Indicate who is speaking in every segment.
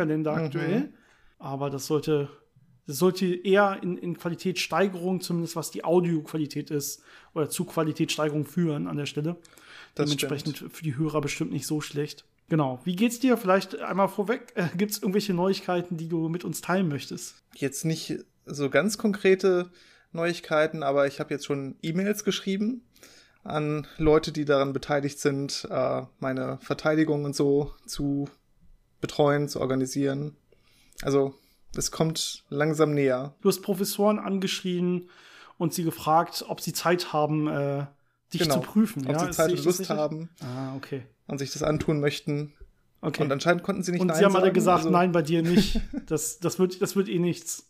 Speaker 1: Terminkalender
Speaker 2: Mhm.
Speaker 1: aktuell. Aber das sollte, das sollte eher in, in Qualitätssteigerung, zumindest was die Audioqualität ist, oder zu Qualitätssteigerung führen an der Stelle.
Speaker 2: Das
Speaker 1: Dementsprechend für die Hörer bestimmt nicht so schlecht. Genau. Wie geht's dir? Vielleicht einmal vorweg. Äh, Gibt es irgendwelche Neuigkeiten, die du mit uns teilen möchtest?
Speaker 2: Jetzt nicht so ganz konkrete Neuigkeiten, aber ich habe jetzt schon E-Mails geschrieben an Leute, die daran beteiligt sind, äh, meine Verteidigung und so zu betreuen, zu organisieren. Also es kommt langsam näher.
Speaker 1: Du hast Professoren angeschrien und sie gefragt, ob sie Zeit haben, äh, dich
Speaker 2: Genau.
Speaker 1: zu prüfen.
Speaker 2: Ob
Speaker 1: ja?
Speaker 2: sie Zeit und Lust haben
Speaker 1: Ah, okay.
Speaker 2: und sich das antun möchten.
Speaker 1: okay.
Speaker 2: Und anscheinend konnten sie nicht
Speaker 1: Und
Speaker 2: Nein
Speaker 1: sie haben alle gesagt,
Speaker 2: also-
Speaker 1: nein, bei dir nicht. Das, das, wird, das wird eh nichts.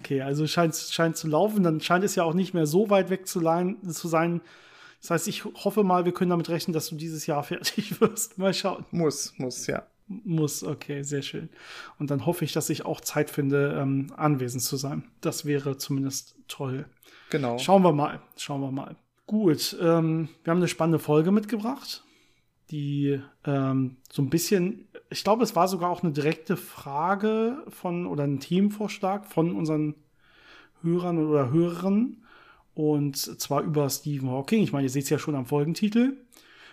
Speaker 1: Okay, also scheint, scheint zu laufen. Dann scheint es ja auch nicht mehr so weit weg zu, zu sein. Das heißt, ich hoffe mal, wir können damit rechnen, dass du dieses Jahr fertig wirst. Mal schauen.
Speaker 2: Muss, muss, ja.
Speaker 1: Muss, okay, sehr schön. Und dann hoffe ich, dass ich auch Zeit finde, ähm, anwesend zu sein. Das wäre zumindest toll.
Speaker 2: Genau.
Speaker 1: Schauen wir mal, schauen wir mal. Gut, ähm, wir haben eine spannende Folge mitgebracht, die ähm, so ein bisschen, ich glaube, es war sogar auch eine direkte Frage von oder ein Themenvorschlag von unseren Hörern oder Hörerinnen und zwar über Stephen Hawking. Ich meine, ihr seht es ja schon am Folgentitel.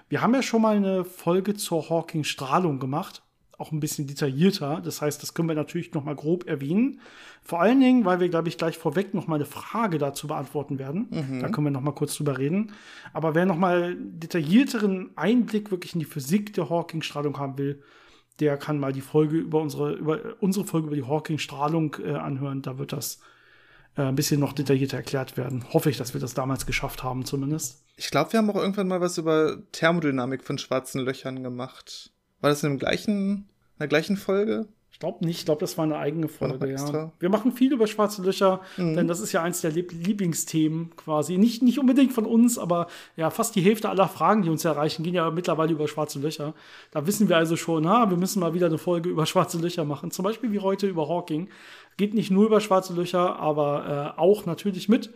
Speaker 1: Wir haben ja schon mal eine Folge zur Hawking-Strahlung gemacht, auch ein bisschen detaillierter. Das heißt, das können wir natürlich noch mal grob erwähnen. Vor allen Dingen, weil wir, glaube ich, gleich vorweg noch mal eine Frage dazu beantworten werden. Da können wir noch mal kurz drüber reden. Aber wer noch mal detaillierteren Einblick wirklich in die Physik der Hawking-Strahlung haben will, der kann mal die Folge über unsere, über unsere Folge über die Hawking-Strahlung äh, anhören. Da wird das äh, ein bisschen noch detaillierter erklärt werden. Hoffe ich, dass wir das damals geschafft haben, zumindest.
Speaker 2: Ich glaube, wir haben auch irgendwann mal was über Thermodynamik von schwarzen Löchern gemacht. War das in dem gleichen, der gleichen Folge?
Speaker 1: Ich glaube nicht, ich glaube, das war eine eigene Folge.
Speaker 2: extra?
Speaker 1: Ja. Wir machen viel über schwarze Löcher,
Speaker 2: Mhm.
Speaker 1: denn das ist ja eins der Lieb Lieblingsthemen quasi. Nicht, nicht unbedingt von uns, aber ja, fast die Hälfte aller Fragen, die uns erreichen, gehen ja mittlerweile über schwarze Löcher. Da wissen wir also schon, ha, wir müssen mal wieder eine Folge über schwarze Löcher machen. Zum Beispiel wie heute über Hawking. Geht nicht nur über schwarze Löcher, aber äh, auch natürlich mit.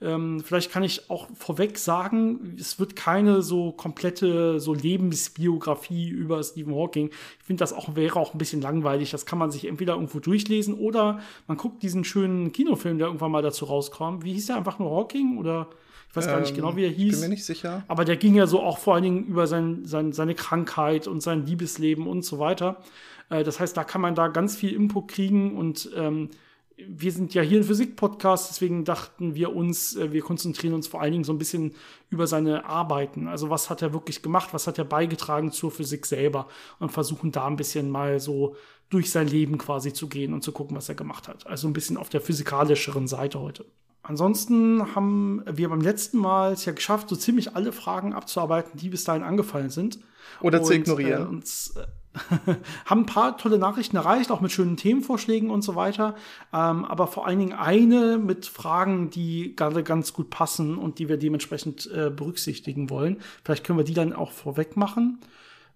Speaker 1: Ähm, vielleicht kann ich auch vorweg sagen, es wird keine so komplette so Lebensbiografie über Stephen Hawking. Ich finde, das auch wäre auch ein bisschen langweilig. Das kann man sich entweder irgendwo durchlesen oder man guckt diesen schönen Kinofilm, der irgendwann mal dazu rauskam. Wie hieß der einfach nur Hawking oder ich weiß gar nicht
Speaker 2: Ähm,
Speaker 1: genau, wie er hieß.
Speaker 2: Bin mir nicht sicher.
Speaker 1: Aber der ging ja so auch vor allen Dingen über sein, sein, seine Krankheit und sein Liebesleben und so weiter. Äh, das heißt, da kann man da ganz viel Input kriegen und ähm, wir sind ja hier ein Physik-Podcast, deswegen dachten wir uns, äh, wir konzentrieren uns vor allen Dingen so ein bisschen über seine Arbeiten. Also was hat er wirklich gemacht, was hat er beigetragen zur Physik selber und versuchen da ein bisschen mal so durch sein Leben quasi zu gehen und zu gucken, was er gemacht hat. Also ein bisschen auf der physikalischeren Seite heute. Ansonsten haben wir beim letzten Mal es ja geschafft, so ziemlich alle Fragen abzuarbeiten, die bis dahin angefallen sind.
Speaker 2: Oder zu
Speaker 1: Und,
Speaker 2: ignorieren.
Speaker 1: Äh, uns, äh, haben ein paar tolle Nachrichten erreicht, auch mit schönen Themenvorschlägen und so weiter. Ähm, aber vor allen Dingen eine mit Fragen, die gerade ganz gut passen und die wir dementsprechend äh, berücksichtigen wollen. Vielleicht können wir die dann auch vorweg machen.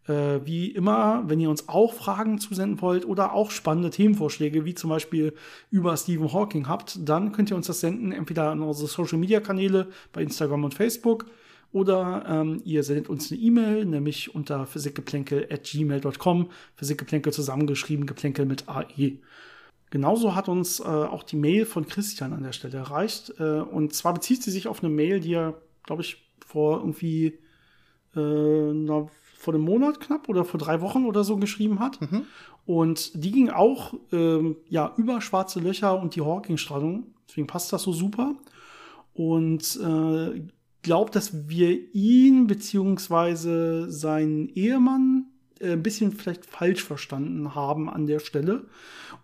Speaker 1: Äh, wie immer, wenn ihr uns auch Fragen zusenden wollt oder auch spannende Themenvorschläge, wie zum Beispiel über Stephen Hawking habt, dann könnt ihr uns das senden, entweder an unsere Social Media Kanäle bei Instagram und Facebook oder ähm, ihr sendet uns eine E-Mail, nämlich unter physikgeplänkel.gmail.com. Physikgeplänkel zusammengeschrieben, Geplänkel mit AE. Genauso hat uns äh, auch die Mail von Christian an der Stelle erreicht. Äh, und zwar bezieht sie sich auf eine Mail, die er, glaube ich, vor irgendwie äh, na, vor einem Monat knapp oder vor drei Wochen oder so geschrieben hat. Und die ging auch ähm, ja, über schwarze Löcher und die Hawking-Strahlung. Deswegen passt das so super. Und äh, glaubt, dass wir ihn beziehungsweise seinen Ehemann äh, ein bisschen vielleicht falsch verstanden haben an der Stelle.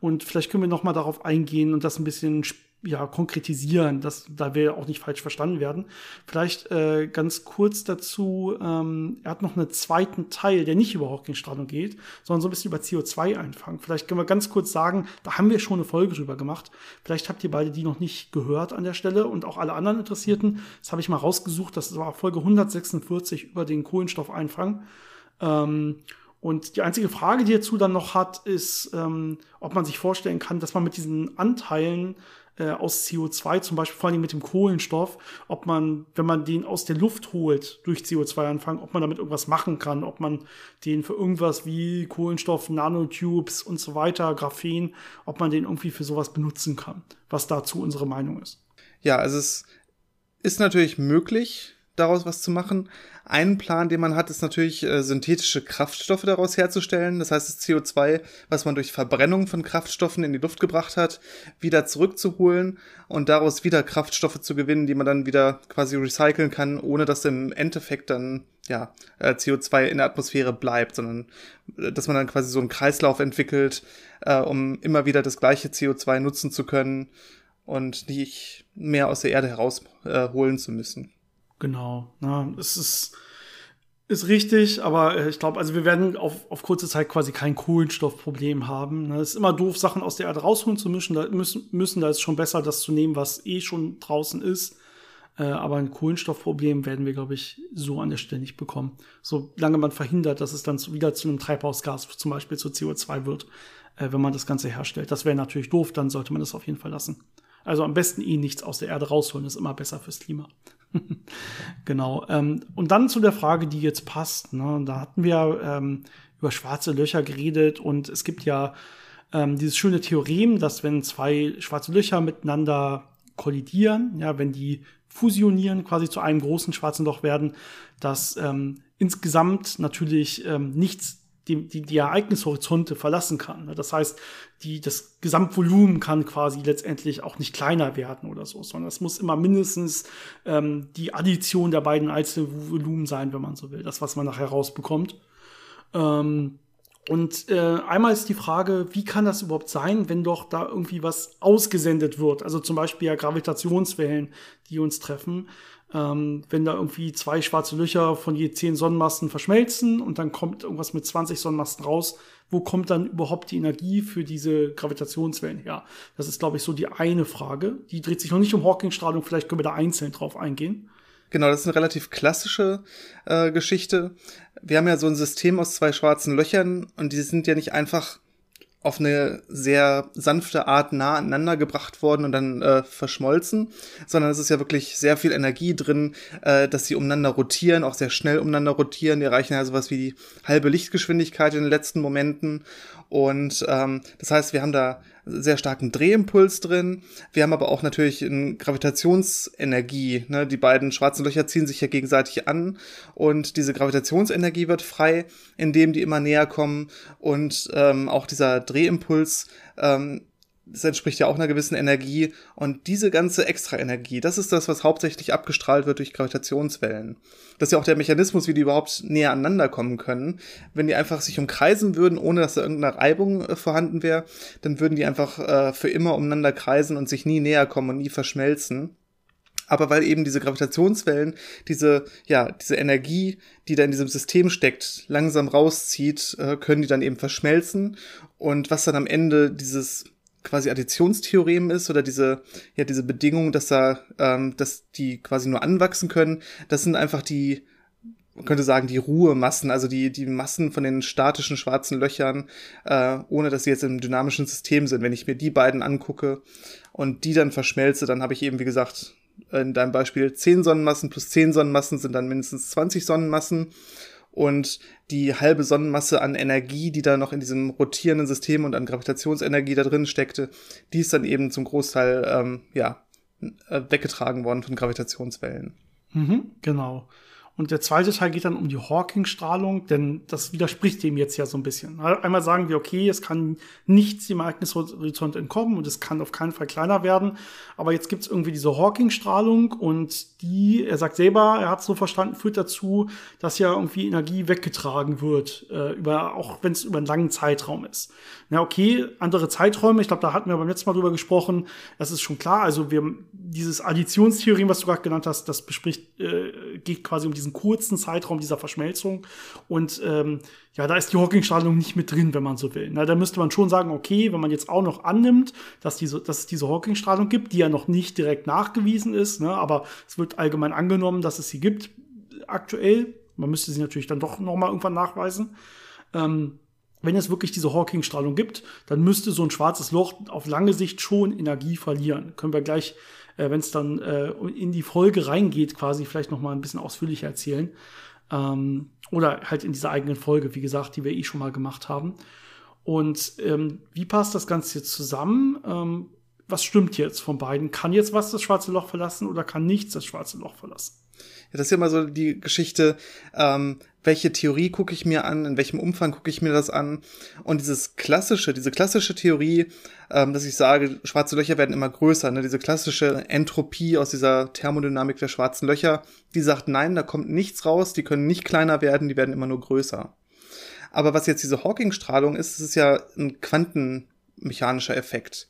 Speaker 1: Und vielleicht können wir noch mal darauf eingehen und das ein bisschen sp- ja, konkretisieren, dass da wir auch nicht falsch verstanden werden. Vielleicht äh, ganz kurz dazu, ähm, er hat noch einen zweiten Teil, der nicht über Hawking-Strahlung geht, sondern so ein bisschen über CO2-Einfang. Vielleicht können wir ganz kurz sagen, da haben wir schon eine Folge drüber gemacht. Vielleicht habt ihr beide die noch nicht gehört an der Stelle und auch alle anderen Interessierten. Das habe ich mal rausgesucht, das war Folge 146 über den Kohlenstoffeinfang. Ähm, und die einzige Frage, die er dazu dann noch hat, ist, ähm, ob man sich vorstellen kann, dass man mit diesen Anteilen äh, aus CO2, zum Beispiel vor allem mit dem Kohlenstoff, ob man, wenn man den aus der Luft holt durch CO2-Anfang, ob man damit irgendwas machen kann, ob man den für irgendwas wie Kohlenstoff, Nanotubes und so weiter, Graphen, ob man den irgendwie für sowas benutzen kann, was dazu unsere Meinung ist.
Speaker 2: Ja, also es ist natürlich möglich, daraus was zu machen. Ein Plan, den man hat, ist natürlich äh, synthetische Kraftstoffe daraus herzustellen. Das heißt, das CO2, was man durch Verbrennung von Kraftstoffen in die Luft gebracht hat, wieder zurückzuholen und daraus wieder Kraftstoffe zu gewinnen, die man dann wieder quasi recyceln kann, ohne dass im Endeffekt dann ja äh, CO2 in der Atmosphäre bleibt, sondern äh, dass man dann quasi so einen Kreislauf entwickelt, äh, um immer wieder das gleiche CO2 nutzen zu können und nicht mehr aus der Erde herausholen äh, zu müssen.
Speaker 1: Genau. Na, es ist, ist richtig, aber äh, ich glaube, also wir werden auf, auf kurze Zeit quasi kein Kohlenstoffproblem haben. Ne? Es ist immer doof, Sachen aus der Erde rausholen zu müssen. Da müssen, müssen da ist schon besser, das zu nehmen, was eh schon draußen ist. Äh, aber ein Kohlenstoffproblem werden wir, glaube ich, so an der Stelle nicht bekommen. Solange man verhindert, dass es dann wieder zu einem Treibhausgas, zum Beispiel zu CO2 wird, äh, wenn man das Ganze herstellt. Das wäre natürlich doof, dann sollte man das auf jeden Fall lassen. Also am besten eh nichts aus der Erde rausholen, ist immer besser fürs Klima. genau. Ähm, und dann zu der Frage, die jetzt passt. Ne? Da hatten wir ähm, über schwarze Löcher geredet und es gibt ja ähm, dieses schöne Theorem, dass wenn zwei schwarze Löcher miteinander kollidieren, ja, wenn die fusionieren, quasi zu einem großen schwarzen Loch werden, dass ähm, insgesamt natürlich ähm, nichts die, die, die Ereignishorizonte verlassen kann. Das heißt, die, das Gesamtvolumen kann quasi letztendlich auch nicht kleiner werden oder so, sondern es muss immer mindestens ähm, die Addition der beiden einzelnen Volumen sein, wenn man so will. Das, was man nachher rausbekommt. Ähm, und äh, einmal ist die Frage, wie kann das überhaupt sein, wenn doch da irgendwie was ausgesendet wird? Also zum Beispiel ja Gravitationswellen, die uns treffen. Ähm, wenn da irgendwie zwei schwarze Löcher von je zehn Sonnenmasten verschmelzen und dann kommt irgendwas mit 20 Sonnenmasten raus, wo kommt dann überhaupt die Energie für diese Gravitationswellen her? Das ist, glaube ich, so die eine Frage. Die dreht sich noch nicht um Hawking-Strahlung, vielleicht können wir da einzeln drauf eingehen.
Speaker 2: Genau, das ist eine relativ klassische äh, Geschichte. Wir haben ja so ein System aus zwei schwarzen Löchern und die sind ja nicht einfach auf eine sehr sanfte Art nah aneinander gebracht worden und dann äh, verschmolzen, sondern es ist ja wirklich sehr viel Energie drin, äh, dass sie umeinander rotieren, auch sehr schnell umeinander rotieren. Die erreichen ja sowas wie die halbe Lichtgeschwindigkeit in den letzten Momenten. Und ähm, das heißt, wir haben da sehr starken Drehimpuls drin. Wir haben aber auch natürlich eine Gravitationsenergie. Ne? Die beiden schwarzen Löcher ziehen sich ja gegenseitig an und diese Gravitationsenergie wird frei, indem die immer näher kommen und ähm, auch dieser Drehimpuls ähm, das entspricht ja auch einer gewissen Energie. Und diese ganze Extraenergie, das ist das, was hauptsächlich abgestrahlt wird durch Gravitationswellen. Das ist ja auch der Mechanismus, wie die überhaupt näher aneinander kommen können. Wenn die einfach sich umkreisen würden, ohne dass da irgendeine Reibung äh, vorhanden wäre, dann würden die einfach äh, für immer umeinander kreisen und sich nie näher kommen und nie verschmelzen. Aber weil eben diese Gravitationswellen diese, ja, diese Energie, die da in diesem System steckt, langsam rauszieht, äh, können die dann eben verschmelzen. Und was dann am Ende dieses quasi Additionstheorem ist oder diese, ja, diese Bedingung, dass da, ähm, dass die quasi nur anwachsen können, das sind einfach die, man könnte sagen, die Ruhemassen, also die, die Massen von den statischen schwarzen Löchern, äh, ohne dass sie jetzt im dynamischen System sind. Wenn ich mir die beiden angucke und die dann verschmelze, dann habe ich eben, wie gesagt, in deinem Beispiel 10 Sonnenmassen plus 10 Sonnenmassen sind dann mindestens 20 Sonnenmassen und die halbe Sonnenmasse an Energie, die da noch in diesem rotierenden System und an Gravitationsenergie da drin steckte, die ist dann eben zum Großteil ähm, ja äh, weggetragen worden von Gravitationswellen.
Speaker 1: Mhm, genau. Und der zweite Teil geht dann um die Hawking-Strahlung, denn das widerspricht dem jetzt ja so ein bisschen. Einmal sagen wir, okay, es kann nichts dem Ereignishorizont entkommen und es kann auf keinen Fall kleiner werden. Aber jetzt gibt es irgendwie diese Hawking-Strahlung und die, er sagt selber, er hat es so verstanden, führt dazu, dass ja irgendwie Energie weggetragen wird, äh, über, auch wenn es über einen langen Zeitraum ist. Na okay, andere Zeiträume, ich glaube, da hatten wir beim letzten Mal drüber gesprochen, das ist schon klar. Also wir dieses Additionstheorem, was du gerade genannt hast, das bespricht, äh, geht quasi um diesen kurzen Zeitraum dieser Verschmelzung. Und ähm, ja, da ist die Hawking-Strahlung nicht mit drin, wenn man so will. Na, da müsste man schon sagen, okay, wenn man jetzt auch noch annimmt, dass, diese, dass es diese Hawking-Strahlung gibt, die ja noch nicht direkt nachgewiesen ist, ne, aber es wird allgemein angenommen, dass es sie gibt aktuell. Man müsste sie natürlich dann doch noch mal irgendwann nachweisen. Ähm, wenn es wirklich diese Hawking-Strahlung gibt, dann müsste so ein schwarzes Loch auf lange Sicht schon Energie verlieren. Können wir gleich, äh, wenn es dann äh, in die Folge reingeht, quasi vielleicht noch mal ein bisschen ausführlicher erzählen. Ähm, oder halt in dieser eigenen Folge, wie gesagt, die wir eh schon mal gemacht haben. Und ähm, wie passt das Ganze jetzt zusammen? Ähm, was stimmt jetzt von beiden? Kann jetzt was das schwarze Loch verlassen oder kann nichts das schwarze Loch verlassen?
Speaker 2: Das ist ja immer so die Geschichte, ähm, welche Theorie gucke ich mir an, in welchem Umfang gucke ich mir das an. Und dieses klassische, diese klassische Theorie, ähm, dass ich sage, schwarze Löcher werden immer größer, ne? diese klassische Entropie aus dieser Thermodynamik der schwarzen Löcher, die sagt, nein, da kommt nichts raus, die können nicht kleiner werden, die werden immer nur größer. Aber was jetzt diese Hawking-Strahlung ist, ist ja ein quantenmechanischer Effekt.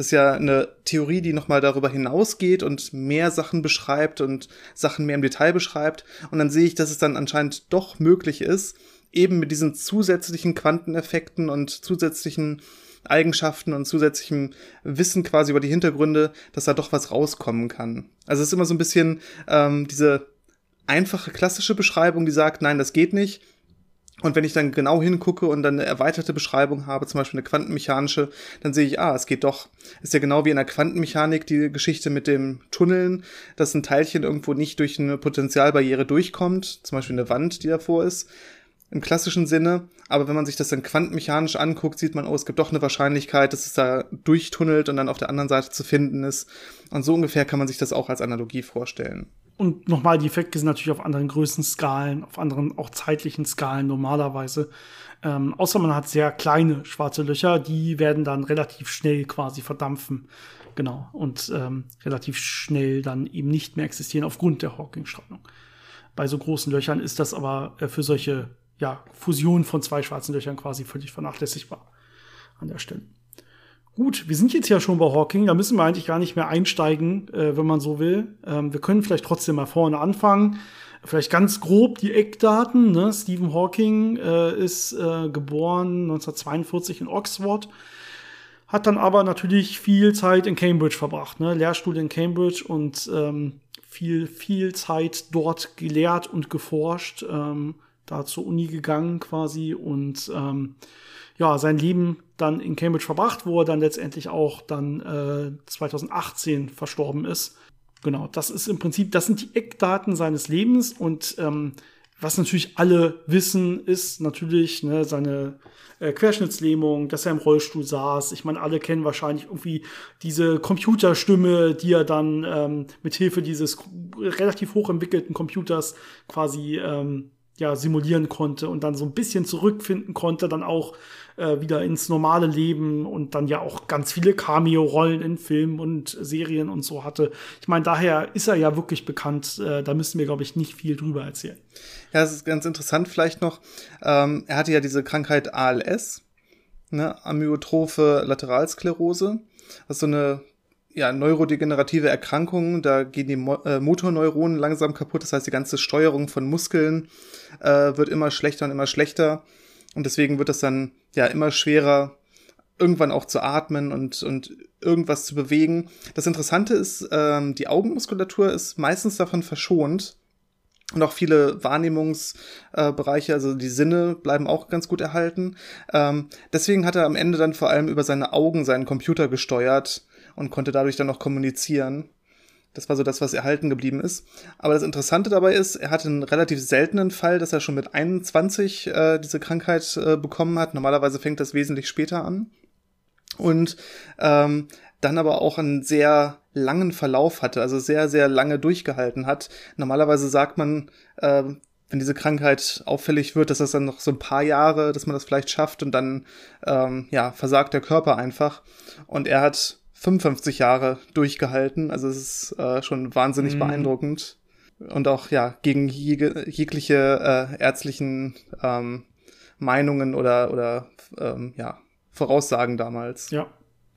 Speaker 2: Das ist ja eine Theorie, die nochmal darüber hinausgeht und mehr Sachen beschreibt und Sachen mehr im Detail beschreibt. Und dann sehe ich, dass es dann anscheinend doch möglich ist, eben mit diesen zusätzlichen Quanteneffekten und zusätzlichen Eigenschaften und zusätzlichem Wissen quasi über die Hintergründe, dass da doch was rauskommen kann. Also es ist immer so ein bisschen ähm, diese einfache klassische Beschreibung, die sagt, nein, das geht nicht. Und wenn ich dann genau hingucke und dann eine erweiterte Beschreibung habe, zum Beispiel eine quantenmechanische, dann sehe ich, ah, es geht doch. Ist ja genau wie in der Quantenmechanik die Geschichte mit dem Tunneln, dass ein Teilchen irgendwo nicht durch eine Potentialbarriere durchkommt, zum Beispiel eine Wand, die davor ist, im klassischen Sinne. Aber wenn man sich das dann quantenmechanisch anguckt, sieht man, oh, es gibt doch eine Wahrscheinlichkeit, dass es da durchtunnelt und dann auf der anderen Seite zu finden ist. Und so ungefähr kann man sich das auch als Analogie vorstellen.
Speaker 1: Und nochmal, die Effekte sind natürlich auf anderen Größenskalen, auf anderen auch zeitlichen Skalen normalerweise. Ähm, außer man hat sehr kleine schwarze Löcher, die werden dann relativ schnell quasi verdampfen. Genau. Und ähm, relativ schnell dann eben nicht mehr existieren aufgrund der Hawking-Strahlung. Bei so großen Löchern ist das aber äh, für solche ja, Fusionen von zwei schwarzen Löchern quasi völlig vernachlässigbar an der Stelle. Gut, wir sind jetzt ja schon bei Hawking, da müssen wir eigentlich gar nicht mehr einsteigen, äh, wenn man so will. Ähm, wir können vielleicht trotzdem mal vorne anfangen. Vielleicht ganz grob die Eckdaten. Ne? Stephen Hawking äh, ist äh, geboren 1942 in Oxford, hat dann aber natürlich viel Zeit in Cambridge verbracht, ne? Lehrstuhl in Cambridge und ähm, viel, viel Zeit dort gelehrt und geforscht, ähm, da zur Uni gegangen quasi und ähm, ja, sein Leben dann in Cambridge verbracht, wo er dann letztendlich auch dann äh, 2018 verstorben ist. Genau, das ist im Prinzip, das sind die Eckdaten seines Lebens und ähm, was natürlich alle wissen, ist natürlich ne, seine äh, Querschnittslähmung, dass er im Rollstuhl saß. Ich meine, alle kennen wahrscheinlich irgendwie diese Computerstimme, die er dann ähm, mit Hilfe dieses relativ hochentwickelten Computers quasi ähm, ja simulieren konnte und dann so ein bisschen zurückfinden konnte, dann auch äh, wieder ins normale Leben und dann ja auch ganz viele Cameo-Rollen in Filmen und Serien und so hatte. Ich meine, daher ist er ja wirklich bekannt. Äh, da müssen wir, glaube ich, nicht viel drüber erzählen.
Speaker 2: Ja, es ist ganz interessant vielleicht noch. Ähm, er hatte ja diese Krankheit ALS, ne, Amyotrophe Lateralsklerose. Das ist so eine ja, neurodegenerative Erkrankung, da gehen die Mo äh, Motorneuronen langsam kaputt, das heißt, die ganze Steuerung von Muskeln äh, wird immer schlechter und immer schlechter. Und deswegen wird es dann ja immer schwerer, irgendwann auch zu atmen und, und irgendwas zu bewegen. Das Interessante ist, ähm, die Augenmuskulatur ist meistens davon verschont. Und auch viele Wahrnehmungsbereiche, äh, also die Sinne bleiben auch ganz gut erhalten. Ähm, deswegen hat er am Ende dann vor allem über seine Augen seinen Computer gesteuert und konnte dadurch dann noch kommunizieren. Das war so das, was erhalten geblieben ist. Aber das Interessante dabei ist, er hatte einen relativ seltenen Fall, dass er schon mit 21 äh, diese Krankheit äh, bekommen hat. Normalerweise fängt das wesentlich später an. Und ähm, dann aber auch einen sehr langen Verlauf hatte, also sehr, sehr lange durchgehalten hat. Normalerweise sagt man, äh, wenn diese Krankheit auffällig wird, dass das dann noch so ein paar Jahre, dass man das vielleicht schafft und dann ähm, ja versagt der Körper einfach. Und er hat 55 Jahre durchgehalten. Also es ist äh, schon wahnsinnig mhm. beeindruckend. Und auch ja gegen jeg jegliche äh, ärztlichen ähm, Meinungen oder oder ähm, ja Voraussagen damals.
Speaker 1: Ja,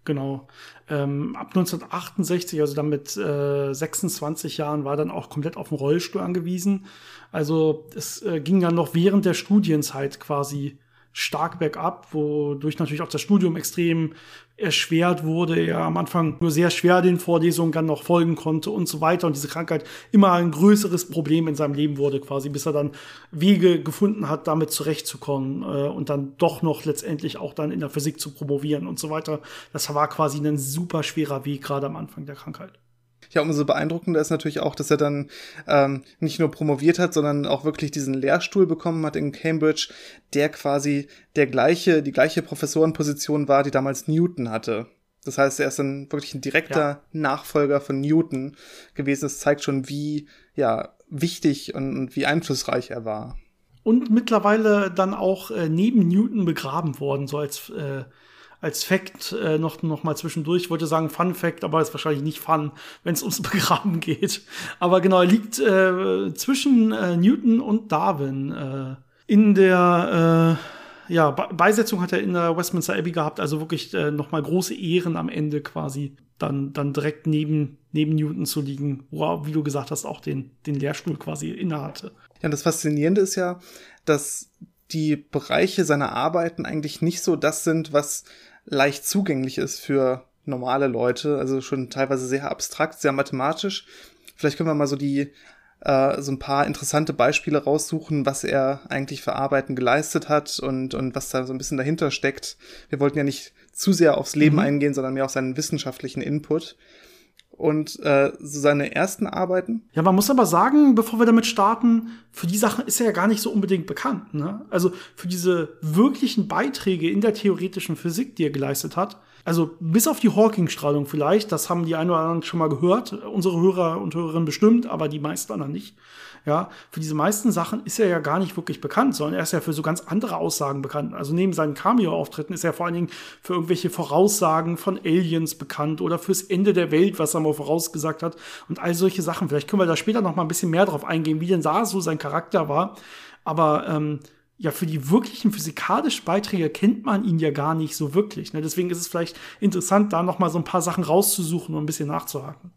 Speaker 1: genau. Ähm, ab 1968, also dann mit äh, 26 Jahren, war dann auch komplett auf den Rollstuhl angewiesen. Also es äh, ging dann noch während der Studienzeit quasi stark bergab, wodurch natürlich auch das Studium extrem erschwert wurde. Er am Anfang nur sehr schwer den Vorlesungen dann noch folgen konnte und so weiter. Und diese Krankheit immer ein größeres Problem in seinem Leben wurde, quasi, bis er dann Wege gefunden hat, damit zurechtzukommen äh, und dann doch noch letztendlich auch dann in der Physik zu promovieren und so weiter. Das war quasi ein super schwerer Weg, gerade am Anfang der Krankheit.
Speaker 2: Ja, umso beeindruckender ist natürlich auch, dass er dann ähm, nicht nur promoviert hat, sondern auch wirklich diesen Lehrstuhl bekommen hat in Cambridge, der quasi der gleiche, die gleiche Professorenposition war, die damals Newton hatte. Das heißt, er ist dann wirklich ein direkter ja. Nachfolger von Newton gewesen. Das zeigt schon, wie ja wichtig und, und wie einflussreich er war.
Speaker 1: Und mittlerweile dann auch äh, neben Newton begraben worden, so als äh, als Fact äh, noch, noch mal zwischendurch. Ich wollte sagen Fun Fact, aber ist wahrscheinlich nicht Fun, wenn es ums Begraben geht. Aber genau, er liegt äh, zwischen äh, Newton und Darwin. Äh, in der äh, ja, Beisetzung hat er in der Westminster Abbey gehabt, also wirklich äh, noch mal große Ehren am Ende quasi. Dann, dann direkt neben, neben Newton zu liegen, wo er, wie du gesagt hast, auch den, den Lehrstuhl quasi innehatte.
Speaker 2: Ja, das Faszinierende ist ja, dass die Bereiche seiner Arbeiten eigentlich nicht so das sind, was leicht zugänglich ist für normale Leute, also schon teilweise sehr abstrakt, sehr mathematisch. Vielleicht können wir mal so die äh, so ein paar interessante Beispiele raussuchen, was er eigentlich für Arbeiten geleistet hat und, und was da so ein bisschen dahinter steckt. Wir wollten ja nicht zu sehr aufs Leben mhm. eingehen, sondern mehr auf seinen wissenschaftlichen Input und äh, so seine ersten Arbeiten.
Speaker 1: Ja, man muss aber sagen, bevor wir damit starten, für die Sachen ist er ja gar nicht so unbedingt bekannt. Ne? Also für diese wirklichen Beiträge in der theoretischen Physik, die er geleistet hat, also bis auf die Hawking-Strahlung vielleicht, das haben die einen oder anderen schon mal gehört, unsere Hörer und Hörerinnen bestimmt, aber die meisten anderen nicht. Ja, für diese meisten Sachen ist er ja gar nicht wirklich bekannt, sondern er ist ja für so ganz andere Aussagen bekannt. Also neben seinen Cameo-Auftritten ist er vor allen Dingen für irgendwelche Voraussagen von Aliens bekannt oder fürs Ende der Welt, was er mal vorausgesagt hat und all solche Sachen. Vielleicht können wir da später noch mal ein bisschen mehr drauf eingehen, wie denn da so sein Charakter war. Aber ähm, ja, für die wirklichen physikalischen Beiträge kennt man ihn ja gar nicht so wirklich. Ne? Deswegen ist es vielleicht interessant, da noch mal so ein paar Sachen rauszusuchen und ein bisschen nachzuhaken.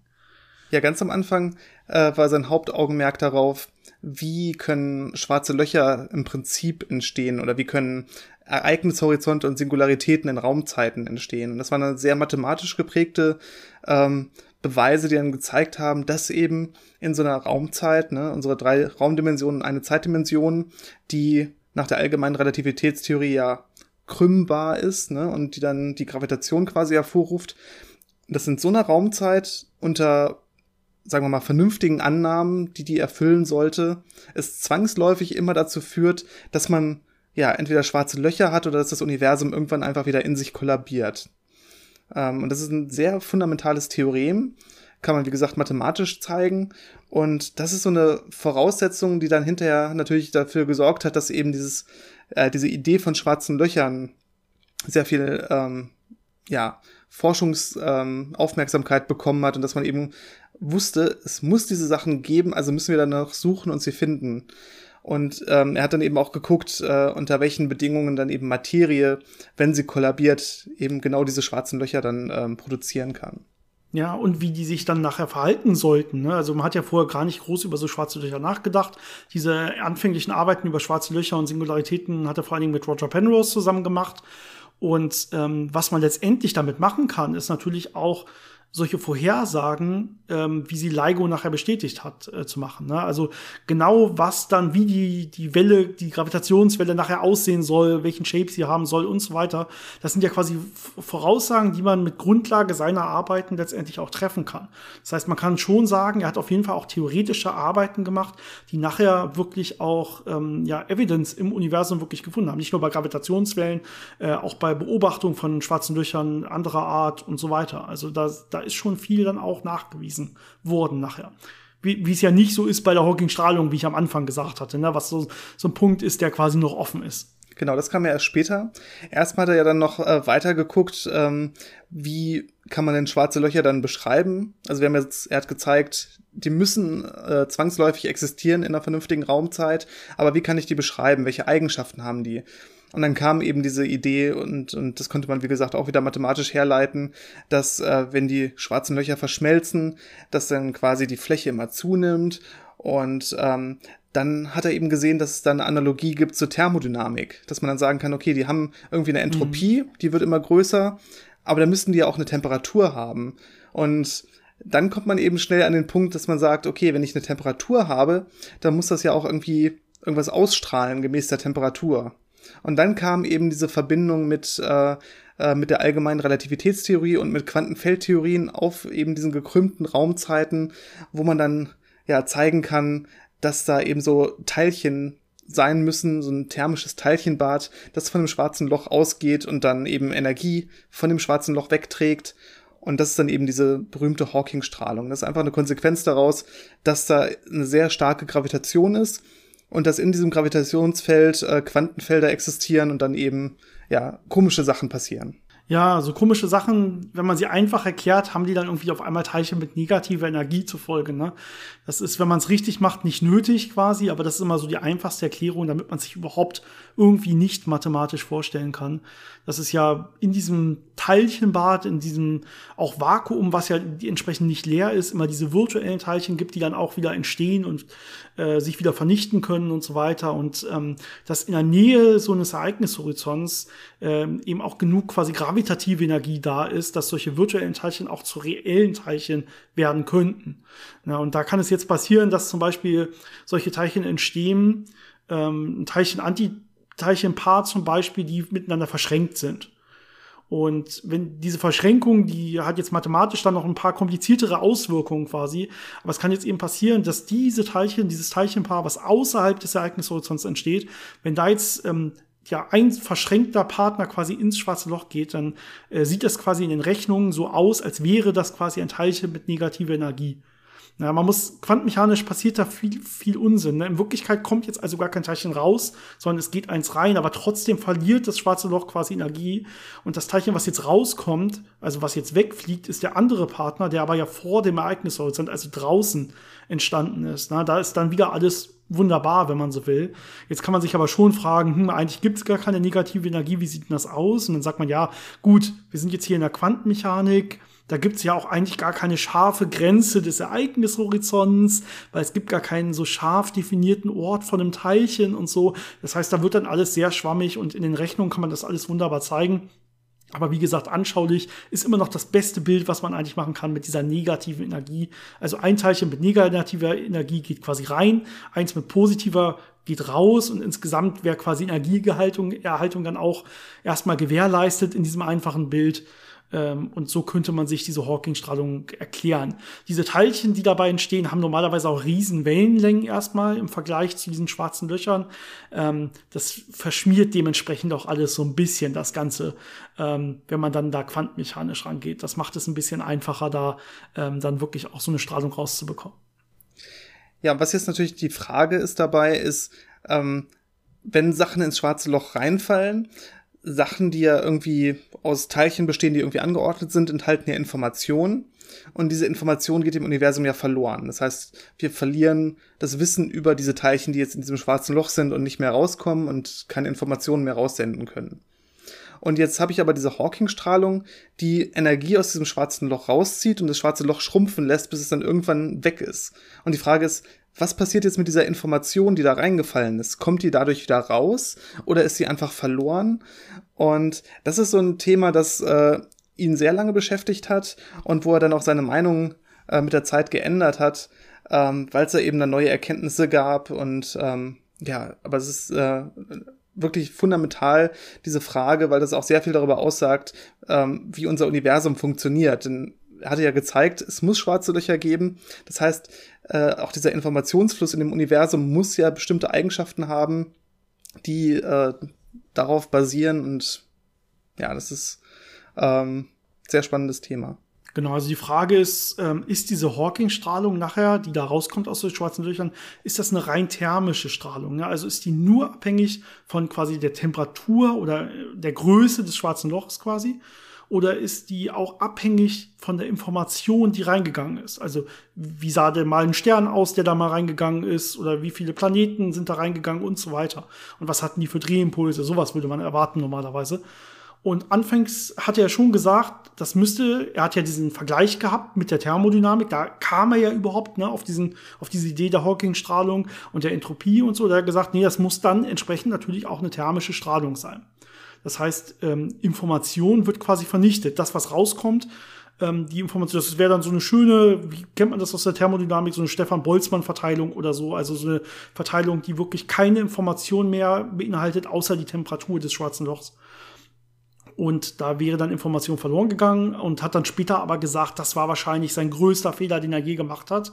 Speaker 2: Ja, ganz am Anfang äh, war sein Hauptaugenmerk darauf, wie können schwarze Löcher im Prinzip entstehen oder wie können Ereignishorizonte und Singularitäten in Raumzeiten entstehen. Und das waren dann sehr mathematisch geprägte ähm, Beweise, die dann gezeigt haben, dass eben in so einer Raumzeit, ne, unsere drei Raumdimensionen, eine Zeitdimension, die nach der allgemeinen Relativitätstheorie ja krümmbar ist, ne, und die dann die Gravitation quasi hervorruft, dass in so einer Raumzeit unter sagen wir mal, vernünftigen Annahmen, die die erfüllen sollte, es zwangsläufig immer dazu führt, dass man ja entweder schwarze Löcher hat oder dass das Universum irgendwann einfach wieder in sich kollabiert. Ähm, und das ist ein sehr fundamentales Theorem, kann man wie gesagt mathematisch zeigen. Und das ist so eine Voraussetzung, die dann hinterher natürlich dafür gesorgt hat, dass eben dieses äh, diese Idee von schwarzen Löchern sehr viel ähm, ja Forschungsaufmerksamkeit ähm, bekommen hat und dass man eben wusste, es muss diese Sachen geben, also müssen wir dann noch suchen und sie finden. Und ähm, er hat dann eben auch geguckt, äh, unter welchen Bedingungen dann eben Materie, wenn sie kollabiert, eben genau diese schwarzen Löcher dann ähm, produzieren kann.
Speaker 1: Ja, und wie die sich dann nachher verhalten sollten. Ne? Also man hat ja vorher gar nicht groß über so schwarze Löcher nachgedacht. Diese anfänglichen Arbeiten über schwarze Löcher und Singularitäten hat er vor allen Dingen mit Roger Penrose zusammen gemacht. Und ähm, was man letztendlich damit machen kann, ist natürlich auch solche Vorhersagen, ähm, wie sie LIGO nachher bestätigt hat, äh, zu machen. Ne? Also genau was dann, wie die, die Welle, die Gravitationswelle nachher aussehen soll, welchen Shape sie haben soll und so weiter. Das sind ja quasi Voraussagen, die man mit Grundlage seiner Arbeiten letztendlich auch treffen kann. Das heißt, man kann schon sagen, er hat auf jeden Fall auch theoretische Arbeiten gemacht, die nachher wirklich auch ähm, ja, Evidence im Universum wirklich gefunden haben. Nicht nur bei Gravitationswellen, äh, auch bei Beobachtung von schwarzen Löchern anderer Art und so weiter. Also da, da ist schon viel dann auch nachgewiesen worden nachher. Wie, es ja nicht so ist bei der Hawking-Strahlung, wie ich am Anfang gesagt hatte, ne? was so, so ein Punkt ist, der quasi noch offen ist.
Speaker 2: Genau, das kam ja erst später. Erstmal hat er ja dann noch äh, weiter geguckt, ähm, wie kann man denn schwarze Löcher dann beschreiben? Also wir haben jetzt, er hat gezeigt, die müssen äh, zwangsläufig existieren in einer vernünftigen Raumzeit, aber wie kann ich die beschreiben? Welche Eigenschaften haben die? Und dann kam eben diese Idee und, und das konnte man, wie gesagt, auch wieder mathematisch herleiten, dass äh, wenn die schwarzen Löcher verschmelzen, dass dann quasi die Fläche immer zunimmt und ähm, dann hat er eben gesehen, dass es da eine Analogie gibt zur Thermodynamik, dass man dann sagen kann, okay, die haben irgendwie eine Entropie, mhm. die wird immer größer, aber da müssten die ja auch eine Temperatur haben. Und dann kommt man eben schnell an den Punkt, dass man sagt, okay, wenn ich eine Temperatur habe, dann muss das ja auch irgendwie irgendwas ausstrahlen gemäß der Temperatur. Und dann kam eben diese Verbindung mit, äh, äh, mit der allgemeinen Relativitätstheorie und mit Quantenfeldtheorien auf eben diesen gekrümmten Raumzeiten, wo man dann ja zeigen kann, dass da eben so Teilchen sein müssen, so ein thermisches Teilchenbad, das von dem schwarzen Loch ausgeht und dann eben Energie von dem schwarzen Loch wegträgt. Und das ist dann eben diese berühmte Hawking-Strahlung. Das ist einfach eine Konsequenz daraus, dass da eine sehr starke Gravitation ist und dass in diesem Gravitationsfeld äh, Quantenfelder existieren und dann eben ja komische Sachen passieren.
Speaker 1: Ja, so komische Sachen, wenn man sie einfach erklärt, haben die dann irgendwie auf einmal Teilchen mit negativer Energie zur Folge. Ne? Das ist, wenn man es richtig macht, nicht nötig quasi, aber das ist immer so die einfachste Erklärung, damit man sich überhaupt irgendwie nicht mathematisch vorstellen kann. Das ist ja in diesem Teilchenbad, in diesem auch Vakuum, was ja entsprechend nicht leer ist, immer diese virtuellen Teilchen gibt, die dann auch wieder entstehen und äh, sich wieder vernichten können und so weiter. Und ähm, dass in der Nähe so eines Ereignishorizonts ähm, eben auch genug quasi gravitative Energie da ist, dass solche virtuellen Teilchen auch zu reellen Teilchen werden könnten. Ja, und da kann es jetzt passieren, dass zum Beispiel solche Teilchen entstehen, ähm, ein Teilchen anti Teilchenpaar zum Beispiel, die miteinander verschränkt sind. Und wenn diese Verschränkung, die hat jetzt mathematisch dann noch ein paar kompliziertere Auswirkungen quasi, aber es kann jetzt eben passieren, dass diese Teilchen, dieses Teilchenpaar, was außerhalb des Ereignishorizonts entsteht, wenn da jetzt ähm, ja ein verschränkter Partner quasi ins schwarze Loch geht, dann äh, sieht das quasi in den Rechnungen so aus, als wäre das quasi ein Teilchen mit negativer Energie. Ja, man muss, quantenmechanisch passiert da viel, viel Unsinn. Ne? In Wirklichkeit kommt jetzt also gar kein Teilchen raus, sondern es geht eins rein, aber trotzdem verliert das schwarze Loch quasi Energie. Und das Teilchen, was jetzt rauskommt, also was jetzt wegfliegt, ist der andere Partner, der aber ja vor dem Ereignishorizont, also draußen entstanden ist. Ne? Da ist dann wieder alles wunderbar, wenn man so will. Jetzt kann man sich aber schon fragen, hm, eigentlich gibt es gar keine negative Energie, wie sieht denn das aus? Und dann sagt man, ja, gut, wir sind jetzt hier in der Quantenmechanik, da gibt's ja auch eigentlich gar keine scharfe Grenze des Ereignishorizonts, weil es gibt gar keinen so scharf definierten Ort von einem Teilchen und so. Das heißt, da wird dann alles sehr schwammig und in den Rechnungen kann man das alles wunderbar zeigen. Aber wie gesagt, anschaulich ist immer noch das beste Bild, was man eigentlich machen kann mit dieser negativen Energie. Also ein Teilchen mit negativer Energie geht quasi rein, eins mit positiver geht raus und insgesamt wäre quasi Energieerhaltung Erhaltung dann auch erstmal gewährleistet in diesem einfachen Bild. Ähm, und so könnte man sich diese Hawking-Strahlung erklären. Diese Teilchen, die dabei entstehen, haben normalerweise auch riesen Wellenlängen erstmal im Vergleich zu diesen schwarzen Löchern. Ähm, das verschmiert dementsprechend auch alles so ein bisschen, das Ganze, ähm, wenn man dann da quantenmechanisch rangeht. Das macht es ein bisschen einfacher, da dann wirklich auch so eine Strahlung rauszubekommen.
Speaker 2: Ja, was jetzt natürlich die Frage ist dabei, ist, ähm, wenn Sachen ins schwarze Loch reinfallen, Sachen, die ja irgendwie aus Teilchen bestehen, die irgendwie angeordnet sind, enthalten ja Informationen. Und diese Information geht im Universum ja verloren. Das heißt, wir verlieren das Wissen über diese Teilchen, die jetzt in diesem schwarzen Loch sind und nicht mehr rauskommen und keine Informationen mehr raussenden können. Und jetzt habe ich aber diese Hawking-Strahlung, die Energie aus diesem schwarzen Loch rauszieht und das schwarze Loch schrumpfen lässt, bis es dann irgendwann weg ist. Und die Frage ist, was passiert jetzt mit dieser Information, die da reingefallen ist? Kommt die dadurch wieder raus oder ist sie einfach verloren? Und das ist so ein Thema, das äh, ihn sehr lange beschäftigt hat und wo er dann auch seine Meinung äh, mit der Zeit geändert hat, ähm, weil es da eben dann neue Erkenntnisse gab und ähm, ja, aber es ist äh, wirklich fundamental, diese Frage, weil das auch sehr viel darüber aussagt, ähm, wie unser Universum funktioniert. Denn hatte ja gezeigt, es muss schwarze Löcher geben. Das heißt, äh, auch dieser Informationsfluss in dem Universum muss ja bestimmte Eigenschaften haben, die äh, darauf basieren. Und ja, das ist ähm, sehr spannendes Thema.
Speaker 1: Genau, also die Frage ist, ähm, ist diese Hawking-Strahlung nachher, die da rauskommt aus den schwarzen Löchern, ist das eine rein thermische Strahlung? Ja? Also ist die nur abhängig von quasi der Temperatur oder der Größe des schwarzen Lochs quasi? Oder ist die auch abhängig von der Information, die reingegangen ist? Also wie sah denn mal ein Stern aus, der da mal reingegangen ist? Oder wie viele Planeten sind da reingegangen und so weiter? Und was hatten die für Drehimpulse? Sowas würde man erwarten normalerweise. Und anfangs hat er schon gesagt, das müsste, er hat ja diesen Vergleich gehabt mit der Thermodynamik, da kam er ja überhaupt ne, auf, diesen, auf diese Idee der Hawking-Strahlung und der Entropie und so. Da hat er gesagt, nee, das muss dann entsprechend natürlich auch eine thermische Strahlung sein. Das heißt, ähm, Information wird quasi vernichtet. Das, was rauskommt, ähm, die Information, das wäre dann so eine schöne, wie kennt man das aus der Thermodynamik, so eine Stefan Boltzmann-Verteilung oder so, also so eine Verteilung, die wirklich keine Information mehr beinhaltet, außer die Temperatur des schwarzen Lochs. Und da wäre dann Information verloren gegangen und hat dann später aber gesagt, das war wahrscheinlich sein größter Fehler, den er je gemacht hat,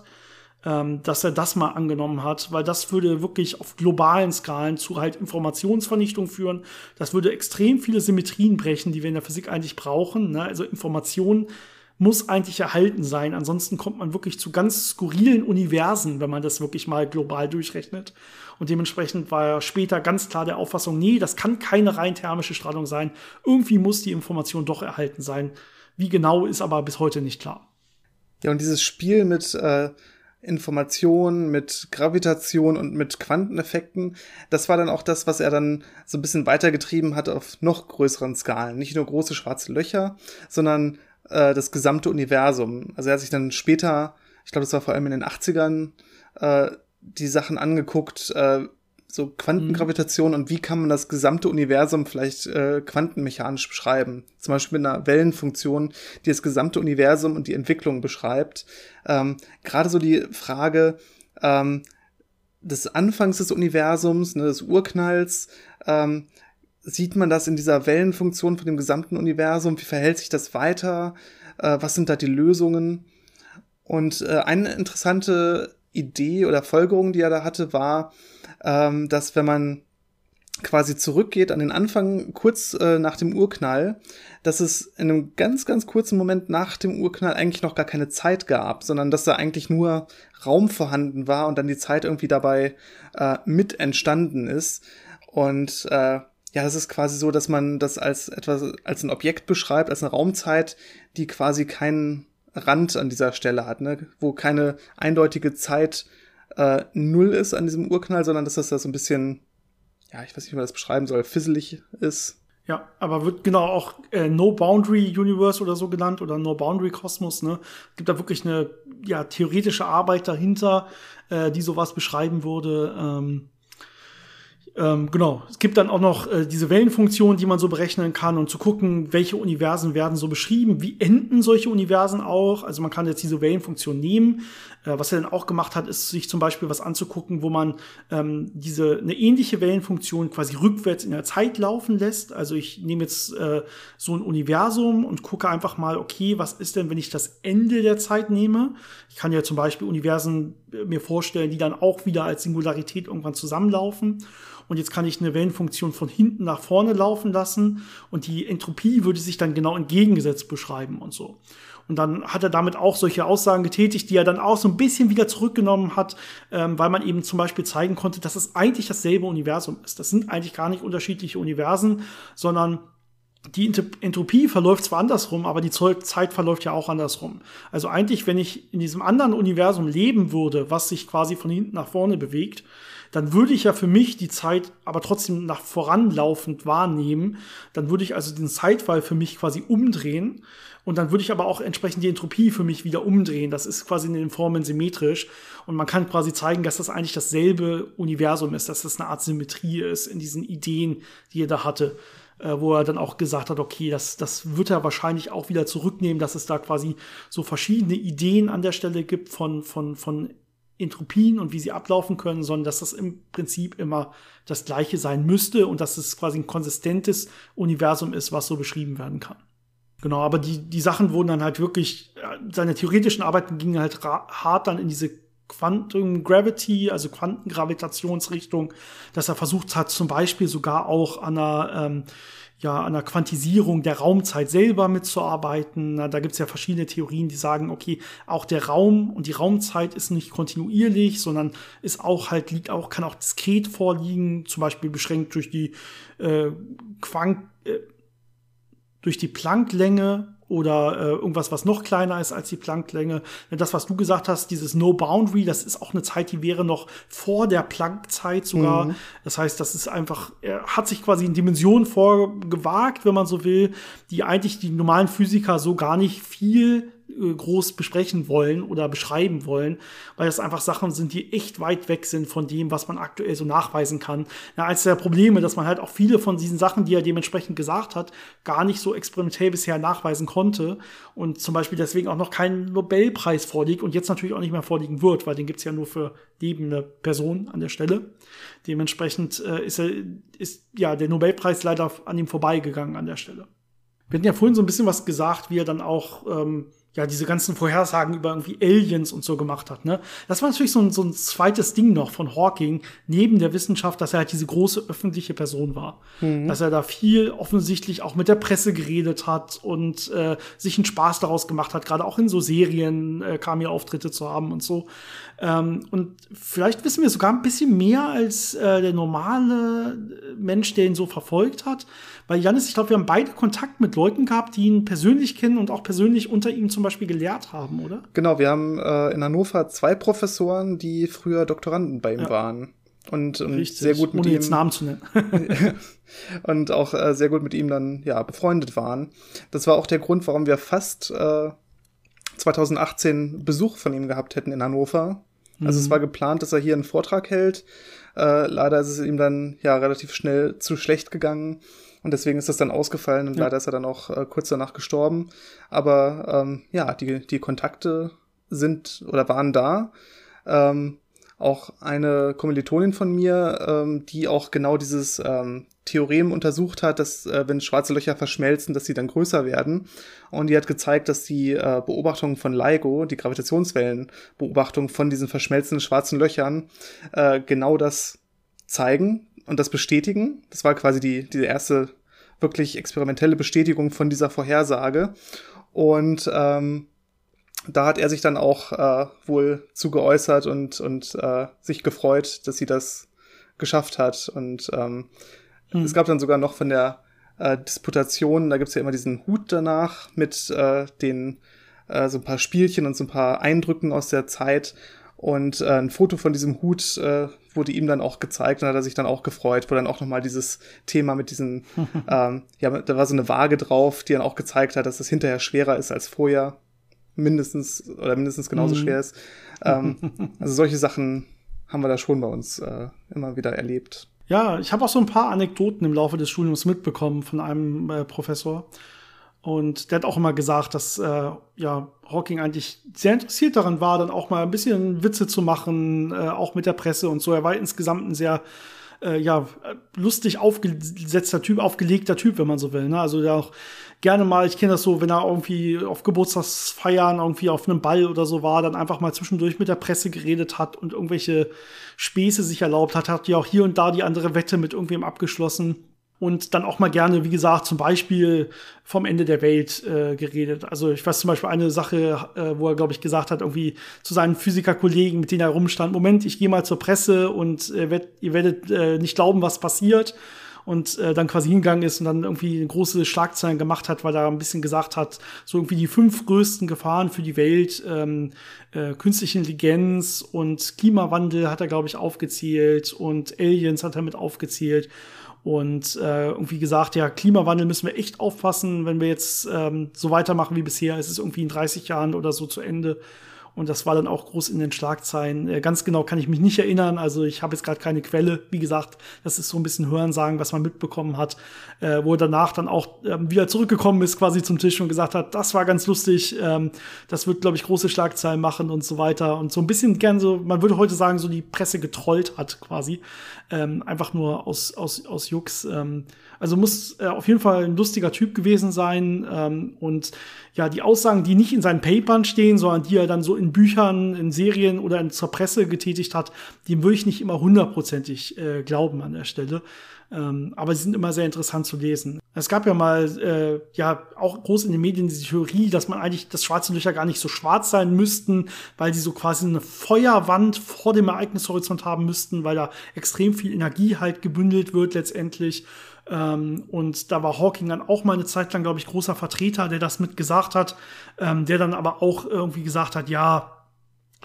Speaker 1: ähm, dass er das mal angenommen hat, weil das würde wirklich auf globalen Skalen zu halt Informationsvernichtung führen. Das würde extrem viele Symmetrien brechen, die wir in der Physik eigentlich brauchen. Ne? Also Informationen muss eigentlich erhalten sein. Ansonsten kommt man wirklich zu ganz skurrilen Universen, wenn man das wirklich mal global durchrechnet. Und dementsprechend war er später ganz klar der Auffassung, nee, das kann keine rein thermische Strahlung sein. Irgendwie muss die Information doch erhalten sein. Wie genau ist aber bis heute nicht klar.
Speaker 2: Ja, und dieses Spiel mit äh, Information, mit Gravitation und mit Quanteneffekten, das war dann auch das, was er dann so ein bisschen weitergetrieben hat auf noch größeren Skalen. Nicht nur große schwarze Löcher, sondern äh, das gesamte Universum. Also er hat sich dann später, ich glaube, das war vor allem in den 80ern, äh, die Sachen angeguckt, äh, so Quantengravitation mhm. und wie kann man das gesamte Universum vielleicht äh, quantenmechanisch beschreiben. Zum Beispiel mit einer Wellenfunktion, die das gesamte Universum und die Entwicklung beschreibt. Ähm, Gerade so die Frage ähm, des Anfangs des Universums, ne, des Urknalls, ähm, sieht man das in dieser Wellenfunktion von dem gesamten Universum? Wie verhält sich das weiter? Äh, was sind da die Lösungen? Und äh, eine interessante Idee oder Folgerung, die er da hatte, war, ähm, dass wenn man quasi zurückgeht an den Anfang kurz äh, nach dem Urknall, dass es in einem ganz, ganz kurzen Moment nach dem Urknall eigentlich noch gar keine Zeit gab, sondern dass da eigentlich nur Raum vorhanden war und dann die Zeit irgendwie dabei äh, mit entstanden ist. Und äh, ja, das ist quasi so, dass man das als etwas, als ein Objekt beschreibt, als eine Raumzeit, die quasi keinen Rand an dieser Stelle hat, ne? wo keine eindeutige Zeit äh, null ist an diesem Urknall, sondern dass das da so ein bisschen, ja, ich weiß nicht, wie man das beschreiben soll, fisselig ist.
Speaker 1: Ja, aber wird genau auch äh, No Boundary Universe oder so genannt oder No Boundary Kosmos. Ne? Gibt da wirklich eine ja, theoretische Arbeit dahinter, äh, die sowas beschreiben würde. Ähm, ähm, genau, es gibt dann auch noch äh, diese Wellenfunktion, die man so berechnen kann und zu gucken, welche Universen werden so beschrieben, wie enden solche Universen auch. Also man kann jetzt diese Wellenfunktion nehmen. Äh, was er dann auch gemacht hat, ist sich zum Beispiel was anzugucken, wo man ähm, diese eine ähnliche Wellenfunktion quasi rückwärts in der Zeit laufen lässt. Also ich nehme jetzt äh, so ein Universum und gucke einfach mal, okay, was ist denn, wenn ich das Ende der Zeit nehme? Ich kann ja zum Beispiel Universen mir vorstellen, die dann auch wieder als Singularität irgendwann zusammenlaufen und jetzt kann ich eine Wellenfunktion von hinten nach vorne laufen lassen und die Entropie würde sich dann genau entgegengesetzt beschreiben und so. Und dann hat er damit auch solche Aussagen getätigt, die er dann auch so ein bisschen wieder zurückgenommen hat, ähm, weil man eben zum Beispiel zeigen konnte, dass es eigentlich dasselbe Universum ist. Das sind eigentlich gar nicht unterschiedliche Universen, sondern die Entropie verläuft zwar andersrum, aber die Zeit verläuft ja auch andersrum. Also eigentlich, wenn ich in diesem anderen Universum leben würde, was sich quasi von hinten nach vorne bewegt, dann würde ich ja für mich die Zeit aber trotzdem nach voranlaufend wahrnehmen. Dann würde ich also den Zeitfall für mich quasi umdrehen. Und dann würde ich aber auch entsprechend die Entropie für mich wieder umdrehen. Das ist quasi in den Formen symmetrisch. Und man kann quasi zeigen, dass das eigentlich dasselbe Universum ist, dass das eine Art Symmetrie ist in diesen Ideen, die er da hatte. Äh, wo er dann auch gesagt hat, okay, das, das wird er wahrscheinlich auch wieder zurücknehmen, dass es da quasi so verschiedene Ideen an der Stelle gibt von, von, von Entropien und wie sie ablaufen können, sondern dass das im Prinzip immer das gleiche sein müsste und dass es quasi ein konsistentes Universum ist, was so beschrieben werden kann. Genau, aber die, die Sachen wurden dann halt wirklich, seine theoretischen Arbeiten gingen halt hart dann in diese Quantum Gravity, also Quantengravitationsrichtung, dass er versucht hat, zum Beispiel sogar auch an einer ähm, ja, an der Quantisierung der Raumzeit selber mitzuarbeiten. Da gibt es ja verschiedene Theorien, die sagen, okay, auch der Raum und die Raumzeit ist nicht kontinuierlich, sondern ist auch halt, liegt auch, kann auch diskret vorliegen, zum Beispiel beschränkt durch die äh, Quank, äh, durch die Plancklänge oder äh, irgendwas, was noch kleiner ist als die Plancklänge. Das, was du gesagt hast, dieses No Boundary, das ist auch eine Zeit, die wäre noch vor der Planck-Zeit sogar. Mhm. Das heißt, das ist einfach, er hat sich quasi in Dimensionen vorgewagt, wenn man so will, die eigentlich die normalen Physiker so gar nicht viel groß besprechen wollen oder beschreiben wollen, weil das einfach Sachen sind, die echt weit weg sind von dem, was man aktuell so nachweisen kann. Ja, eines der Probleme, dass man halt auch viele von diesen Sachen, die er dementsprechend gesagt hat, gar nicht so experimentell bisher nachweisen konnte und zum Beispiel deswegen auch noch keinen Nobelpreis vorliegt und jetzt natürlich auch nicht mehr vorliegen wird, weil den gibt's ja nur für lebende Personen an der Stelle. Dementsprechend äh, ist, er, ist ja der Nobelpreis leider an ihm vorbeigegangen an der Stelle. Wir hatten ja vorhin so ein bisschen was gesagt, wie er dann auch ähm, ja, diese ganzen Vorhersagen über irgendwie Aliens und so gemacht hat. Ne? Das war natürlich so ein, so ein zweites Ding noch von Hawking, neben der Wissenschaft, dass er halt diese große öffentliche Person war. Mhm. Dass er da viel offensichtlich auch mit der Presse geredet hat und äh, sich einen Spaß daraus gemacht hat, gerade auch in so Serien äh, Cameo-Auftritte zu haben und so. Ähm, und vielleicht wissen wir sogar ein bisschen mehr als äh, der normale Mensch, der ihn so verfolgt hat. Weil Janis, ich glaube, wir haben beide Kontakt mit Leuten gehabt, die ihn persönlich kennen und auch persönlich unter ihm zum Beispiel gelehrt haben, oder?
Speaker 2: Genau, wir haben äh, in Hannover zwei Professoren, die früher Doktoranden bei ihm ja. waren. Und, und Richtig, sehr gut mit
Speaker 1: ohne ihm jetzt Namen zu nennen.
Speaker 2: und auch äh, sehr gut mit ihm dann ja befreundet waren. Das war auch der Grund, warum wir fast äh, 2018 Besuch von ihm gehabt hätten in Hannover. Also mhm. es war geplant, dass er hier einen Vortrag hält. Äh, leider ist es ihm dann ja relativ schnell zu schlecht gegangen. Und deswegen ist das dann ausgefallen und ja. leider ist er dann auch äh, kurz danach gestorben. Aber ähm, ja, die, die Kontakte sind oder waren da. Ähm, auch eine Kommilitonin von mir, ähm, die auch genau dieses ähm, Theorem untersucht hat, dass äh, wenn schwarze Löcher verschmelzen, dass sie dann größer werden. Und die hat gezeigt, dass die äh, Beobachtungen von LIGO, die Gravitationswellenbeobachtung von diesen verschmelzenden schwarzen Löchern, äh, genau das zeigen und das bestätigen. Das war quasi die, die erste wirklich experimentelle Bestätigung von dieser Vorhersage. Und ähm, da hat er sich dann auch äh, wohl zu geäußert und, und äh, sich gefreut, dass sie das geschafft hat. Und ähm, mhm. es gab dann sogar noch von der äh, Disputation, da gibt's ja immer diesen Hut danach mit äh, den äh, so ein paar Spielchen und so ein paar Eindrücken aus der Zeit. Und äh, ein Foto von diesem Hut äh, wurde ihm dann auch gezeigt und hat er sich dann auch gefreut, wo dann auch nochmal dieses Thema mit diesen, ähm, ja, da war so eine Waage drauf, die dann auch gezeigt hat, dass es hinterher schwerer ist als vorher. Mindestens oder mindestens genauso mhm. schwer ist. Ähm, also solche Sachen haben wir da schon bei uns äh, immer wieder erlebt.
Speaker 1: Ja, ich habe auch so ein paar Anekdoten im Laufe des Studiums mitbekommen von einem äh, Professor. Und der hat auch immer gesagt, dass äh, ja, Hawking eigentlich sehr interessiert daran war, dann auch mal ein bisschen Witze zu machen, äh, auch mit der Presse und so. Er war insgesamt ein sehr äh, ja, lustig aufgesetzter Typ, aufgelegter Typ, wenn man so will. Ne? Also der auch gerne mal, ich kenne das so, wenn er irgendwie auf Geburtstagsfeiern irgendwie auf einem Ball oder so war, dann einfach mal zwischendurch mit der Presse geredet hat und irgendwelche Späße sich erlaubt hat, hat ja auch hier und da die andere Wette mit irgendwem abgeschlossen und dann auch mal gerne, wie gesagt, zum Beispiel vom Ende der Welt äh, geredet. Also ich weiß zum Beispiel eine Sache, äh, wo er, glaube ich, gesagt hat, irgendwie zu seinen Physikerkollegen, mit denen er rumstand, Moment, ich gehe mal zur Presse und äh, werd, ihr werdet äh, nicht glauben, was passiert. Und äh, dann quasi hingegangen ist und dann irgendwie große Schlagzeilen gemacht hat, weil er ein bisschen gesagt hat, so irgendwie die fünf größten Gefahren für die Welt, ähm, äh, künstliche Intelligenz und Klimawandel hat er, glaube ich, aufgezählt und Aliens hat er mit aufgezählt. Und äh, irgendwie gesagt, ja, Klimawandel müssen wir echt aufpassen, wenn wir jetzt ähm, so weitermachen wie bisher, ist es irgendwie in 30 Jahren oder so zu Ende. Und das war dann auch groß in den Schlagzeilen. Äh, ganz genau kann ich mich nicht erinnern. Also ich habe jetzt gerade keine Quelle. Wie gesagt, das ist so ein bisschen Hörensagen, was man mitbekommen hat, äh, wo er danach dann auch ähm, wieder zurückgekommen ist quasi zum Tisch und gesagt hat, das war ganz lustig. Ähm, das wird, glaube ich, große Schlagzeilen machen und so weiter. Und so ein bisschen gern so, man würde heute sagen, so die Presse getrollt hat quasi. Ähm, einfach nur aus, aus, aus Jux. Also muss äh, auf jeden Fall ein lustiger Typ gewesen sein. Ähm, und ja, die Aussagen, die nicht in seinen Papern stehen, sondern die er dann so in Büchern, in Serien oder in, zur Presse getätigt hat, dem würde ich nicht immer hundertprozentig äh, glauben an der Stelle. Ähm, aber sie sind immer sehr interessant zu lesen. Es gab ja mal, äh, ja, auch groß in den Medien diese Theorie, dass man eigentlich, dass schwarze Löcher gar nicht so schwarz sein müssten, weil sie so quasi eine Feuerwand vor dem Ereignishorizont haben müssten, weil da extrem viel Energie halt gebündelt wird letztendlich. Ähm, und da war Hawking dann auch mal eine Zeit lang, glaube ich, großer Vertreter, der das mit gesagt hat, ähm, der dann aber auch irgendwie gesagt hat, ja,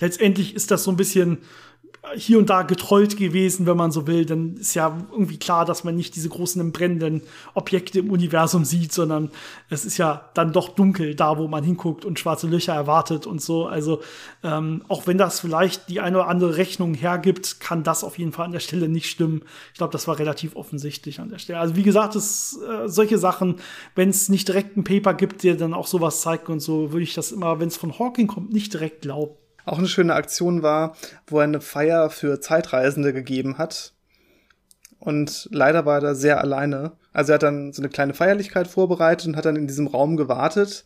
Speaker 1: letztendlich ist das so ein bisschen hier und da getrollt gewesen, wenn man so will, dann ist ja irgendwie klar, dass man nicht diese großen brennenden Objekte im Universum sieht, sondern es ist ja dann doch dunkel da, wo man hinguckt und schwarze Löcher erwartet und so. Also ähm, auch wenn das vielleicht die eine oder andere Rechnung hergibt, kann das auf jeden Fall an der Stelle nicht stimmen. Ich glaube, das war relativ offensichtlich an der Stelle. Also wie gesagt, es, äh, solche Sachen, wenn es nicht direkt ein Paper gibt, der dann auch sowas zeigt und so, würde ich das immer, wenn es von Hawking kommt, nicht direkt glauben
Speaker 2: auch eine schöne Aktion war, wo er eine Feier für Zeitreisende gegeben hat. Und leider war er da sehr alleine. Also er hat dann so eine kleine Feierlichkeit vorbereitet und hat dann in diesem Raum gewartet.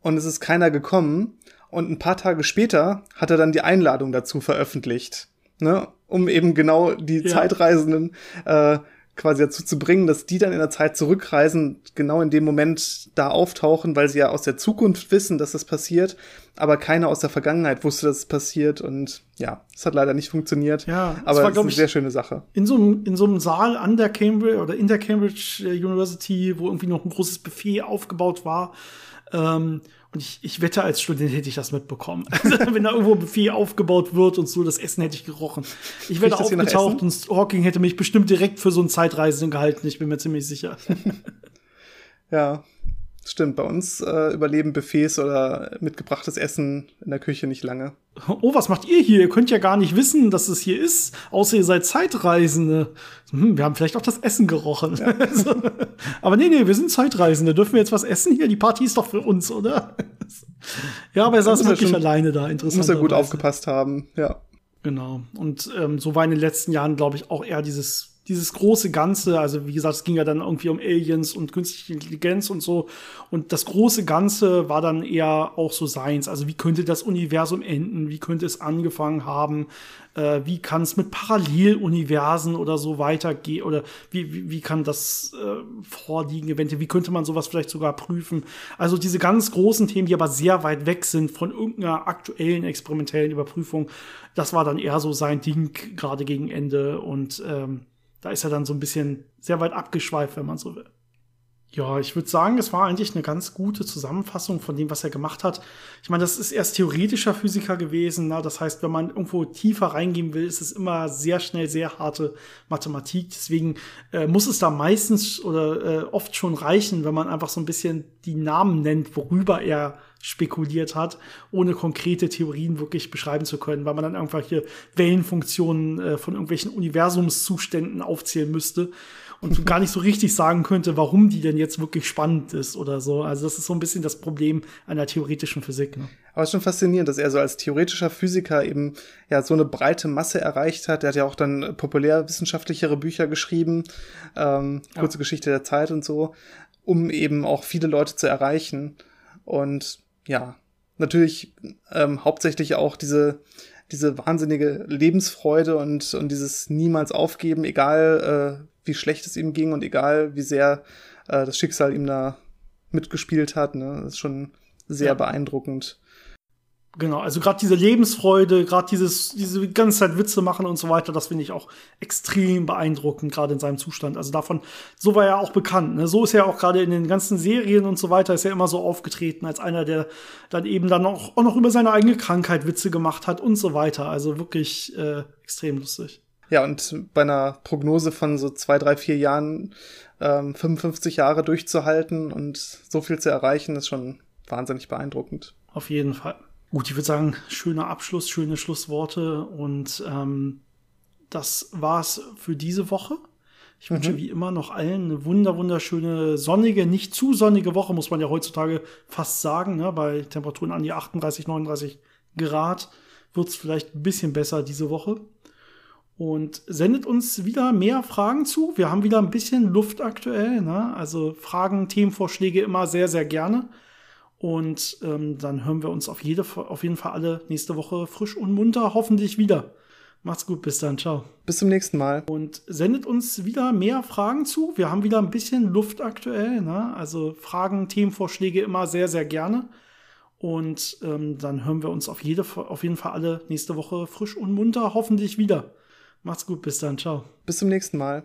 Speaker 2: Und es ist keiner gekommen. Und ein paar Tage später hat er dann die Einladung dazu veröffentlicht. Ne? Um eben genau die ja. Zeitreisenden äh, quasi dazu zu bringen, dass die dann in der Zeit zurückreisen, genau in dem Moment da auftauchen, weil sie ja aus der Zukunft wissen, dass das passiert, aber keiner aus der Vergangenheit wusste, dass es passiert und ja, es hat leider nicht funktioniert.
Speaker 1: Ja,
Speaker 2: aber es ist eine sehr schöne Sache.
Speaker 1: In so, einem, in so einem Saal an der Cambridge oder in der Cambridge äh, University, wo irgendwie noch ein großes Buffet aufgebaut war, ähm, und ich, ich wette, als Student hätte ich das mitbekommen. Also, wenn da irgendwo ein Buffet aufgebaut wird und so, das Essen hätte ich gerochen. Ich wäre aufgetaucht und Hawking hätte mich bestimmt direkt für so einen Zeitreisenden gehalten, ich bin mir ziemlich sicher.
Speaker 2: ja. Stimmt, bei uns äh, überleben Buffets oder mitgebrachtes Essen in der Küche nicht lange.
Speaker 1: Oh, was macht ihr hier? Ihr könnt ja gar nicht wissen, dass es hier ist, außer ihr seid Zeitreisende. Hm, wir haben vielleicht auch das Essen gerochen. Ja. aber nee, nee, wir sind Zeitreisende. Dürfen wir jetzt was essen hier? Die Party ist doch für uns, oder? ja, aber er saß wirklich schon, alleine da, interessant.
Speaker 2: Muss er gut aufgepasst haben, ja.
Speaker 1: Genau. Und ähm, so war in den letzten Jahren, glaube ich, auch eher dieses dieses große Ganze, also wie gesagt, es ging ja dann irgendwie um Aliens und künstliche Intelligenz und so. Und das große Ganze war dann eher auch so seins. Also wie könnte das Universum enden? Wie könnte es angefangen haben? Äh, wie kann es mit Paralleluniversen oder so weitergehen? Oder wie, wie, wie kann das äh, vorliegen, eventuell? Wie könnte man sowas vielleicht sogar prüfen? Also diese ganz großen Themen, die aber sehr weit weg sind von irgendeiner aktuellen experimentellen Überprüfung, das war dann eher so sein Ding gerade gegen Ende. Und ähm, da ist er dann so ein bisschen sehr weit abgeschweift, wenn man so will. Ja, ich würde sagen, es war eigentlich eine ganz gute Zusammenfassung von dem, was er gemacht hat. Ich meine, das ist erst theoretischer Physiker gewesen. Na? Das heißt, wenn man irgendwo tiefer reingehen will, ist es immer sehr schnell sehr harte Mathematik. Deswegen äh, muss es da meistens oder äh, oft schon reichen, wenn man einfach so ein bisschen die Namen nennt, worüber er spekuliert hat, ohne konkrete Theorien wirklich beschreiben zu können, weil man dann irgendwelche Wellenfunktionen äh, von irgendwelchen Universumszuständen aufzählen müsste und gar nicht so richtig sagen könnte, warum die denn jetzt wirklich spannend ist oder so. Also das ist so ein bisschen das Problem einer theoretischen Physik. Ne?
Speaker 2: Aber es ist schon faszinierend, dass er so als theoretischer Physiker eben ja so eine breite Masse erreicht hat. Er hat ja auch dann populärwissenschaftlichere Bücher geschrieben, ähm, kurze ja. Geschichte der Zeit und so, um eben auch viele Leute zu erreichen. Und ja, natürlich ähm, hauptsächlich auch diese diese wahnsinnige Lebensfreude und, und dieses niemals aufgeben, egal äh, wie schlecht es ihm ging und egal wie sehr äh, das Schicksal ihm da mitgespielt hat. Ne? Das ist schon sehr ja. beeindruckend.
Speaker 1: Genau, also gerade diese Lebensfreude, gerade dieses, diese ganze Zeit Witze machen und so weiter, das finde ich auch extrem beeindruckend, gerade in seinem Zustand. Also davon, so war er auch bekannt. Ne? So ist er auch gerade in den ganzen Serien und so weiter, ist er immer so aufgetreten als einer, der dann eben dann auch, auch noch über seine eigene Krankheit Witze gemacht hat und so weiter. Also wirklich äh, extrem lustig.
Speaker 2: Ja, und bei einer Prognose von so zwei, drei, vier Jahren ähm, 55 Jahre durchzuhalten und so viel zu erreichen, ist schon wahnsinnig beeindruckend.
Speaker 1: Auf jeden Fall. Gut, ich würde sagen, schöner Abschluss, schöne Schlussworte und ähm, das war's für diese Woche. Ich mhm. wünsche wie immer noch allen eine wunder wunderschöne sonnige, nicht zu sonnige Woche, muss man ja heutzutage fast sagen. Ne? Bei Temperaturen an die 38, 39 Grad wird's vielleicht ein bisschen besser diese Woche. Und sendet uns wieder mehr Fragen zu. Wir haben wieder ein bisschen Luft aktuell. Ne? Also Fragen, Themenvorschläge immer sehr, sehr gerne. Und ähm, dann hören wir uns auf, jede, auf jeden Fall alle nächste Woche frisch und munter hoffentlich wieder. Macht's gut, bis dann, ciao.
Speaker 2: Bis zum nächsten Mal.
Speaker 1: Und sendet uns wieder mehr Fragen zu. Wir haben wieder ein bisschen Luft aktuell. Ne? Also Fragen, Themenvorschläge immer sehr, sehr gerne. Und ähm, dann hören wir uns auf, jede, auf jeden Fall alle nächste Woche frisch und munter hoffentlich wieder. Macht's gut, bis dann, ciao.
Speaker 2: Bis zum nächsten Mal.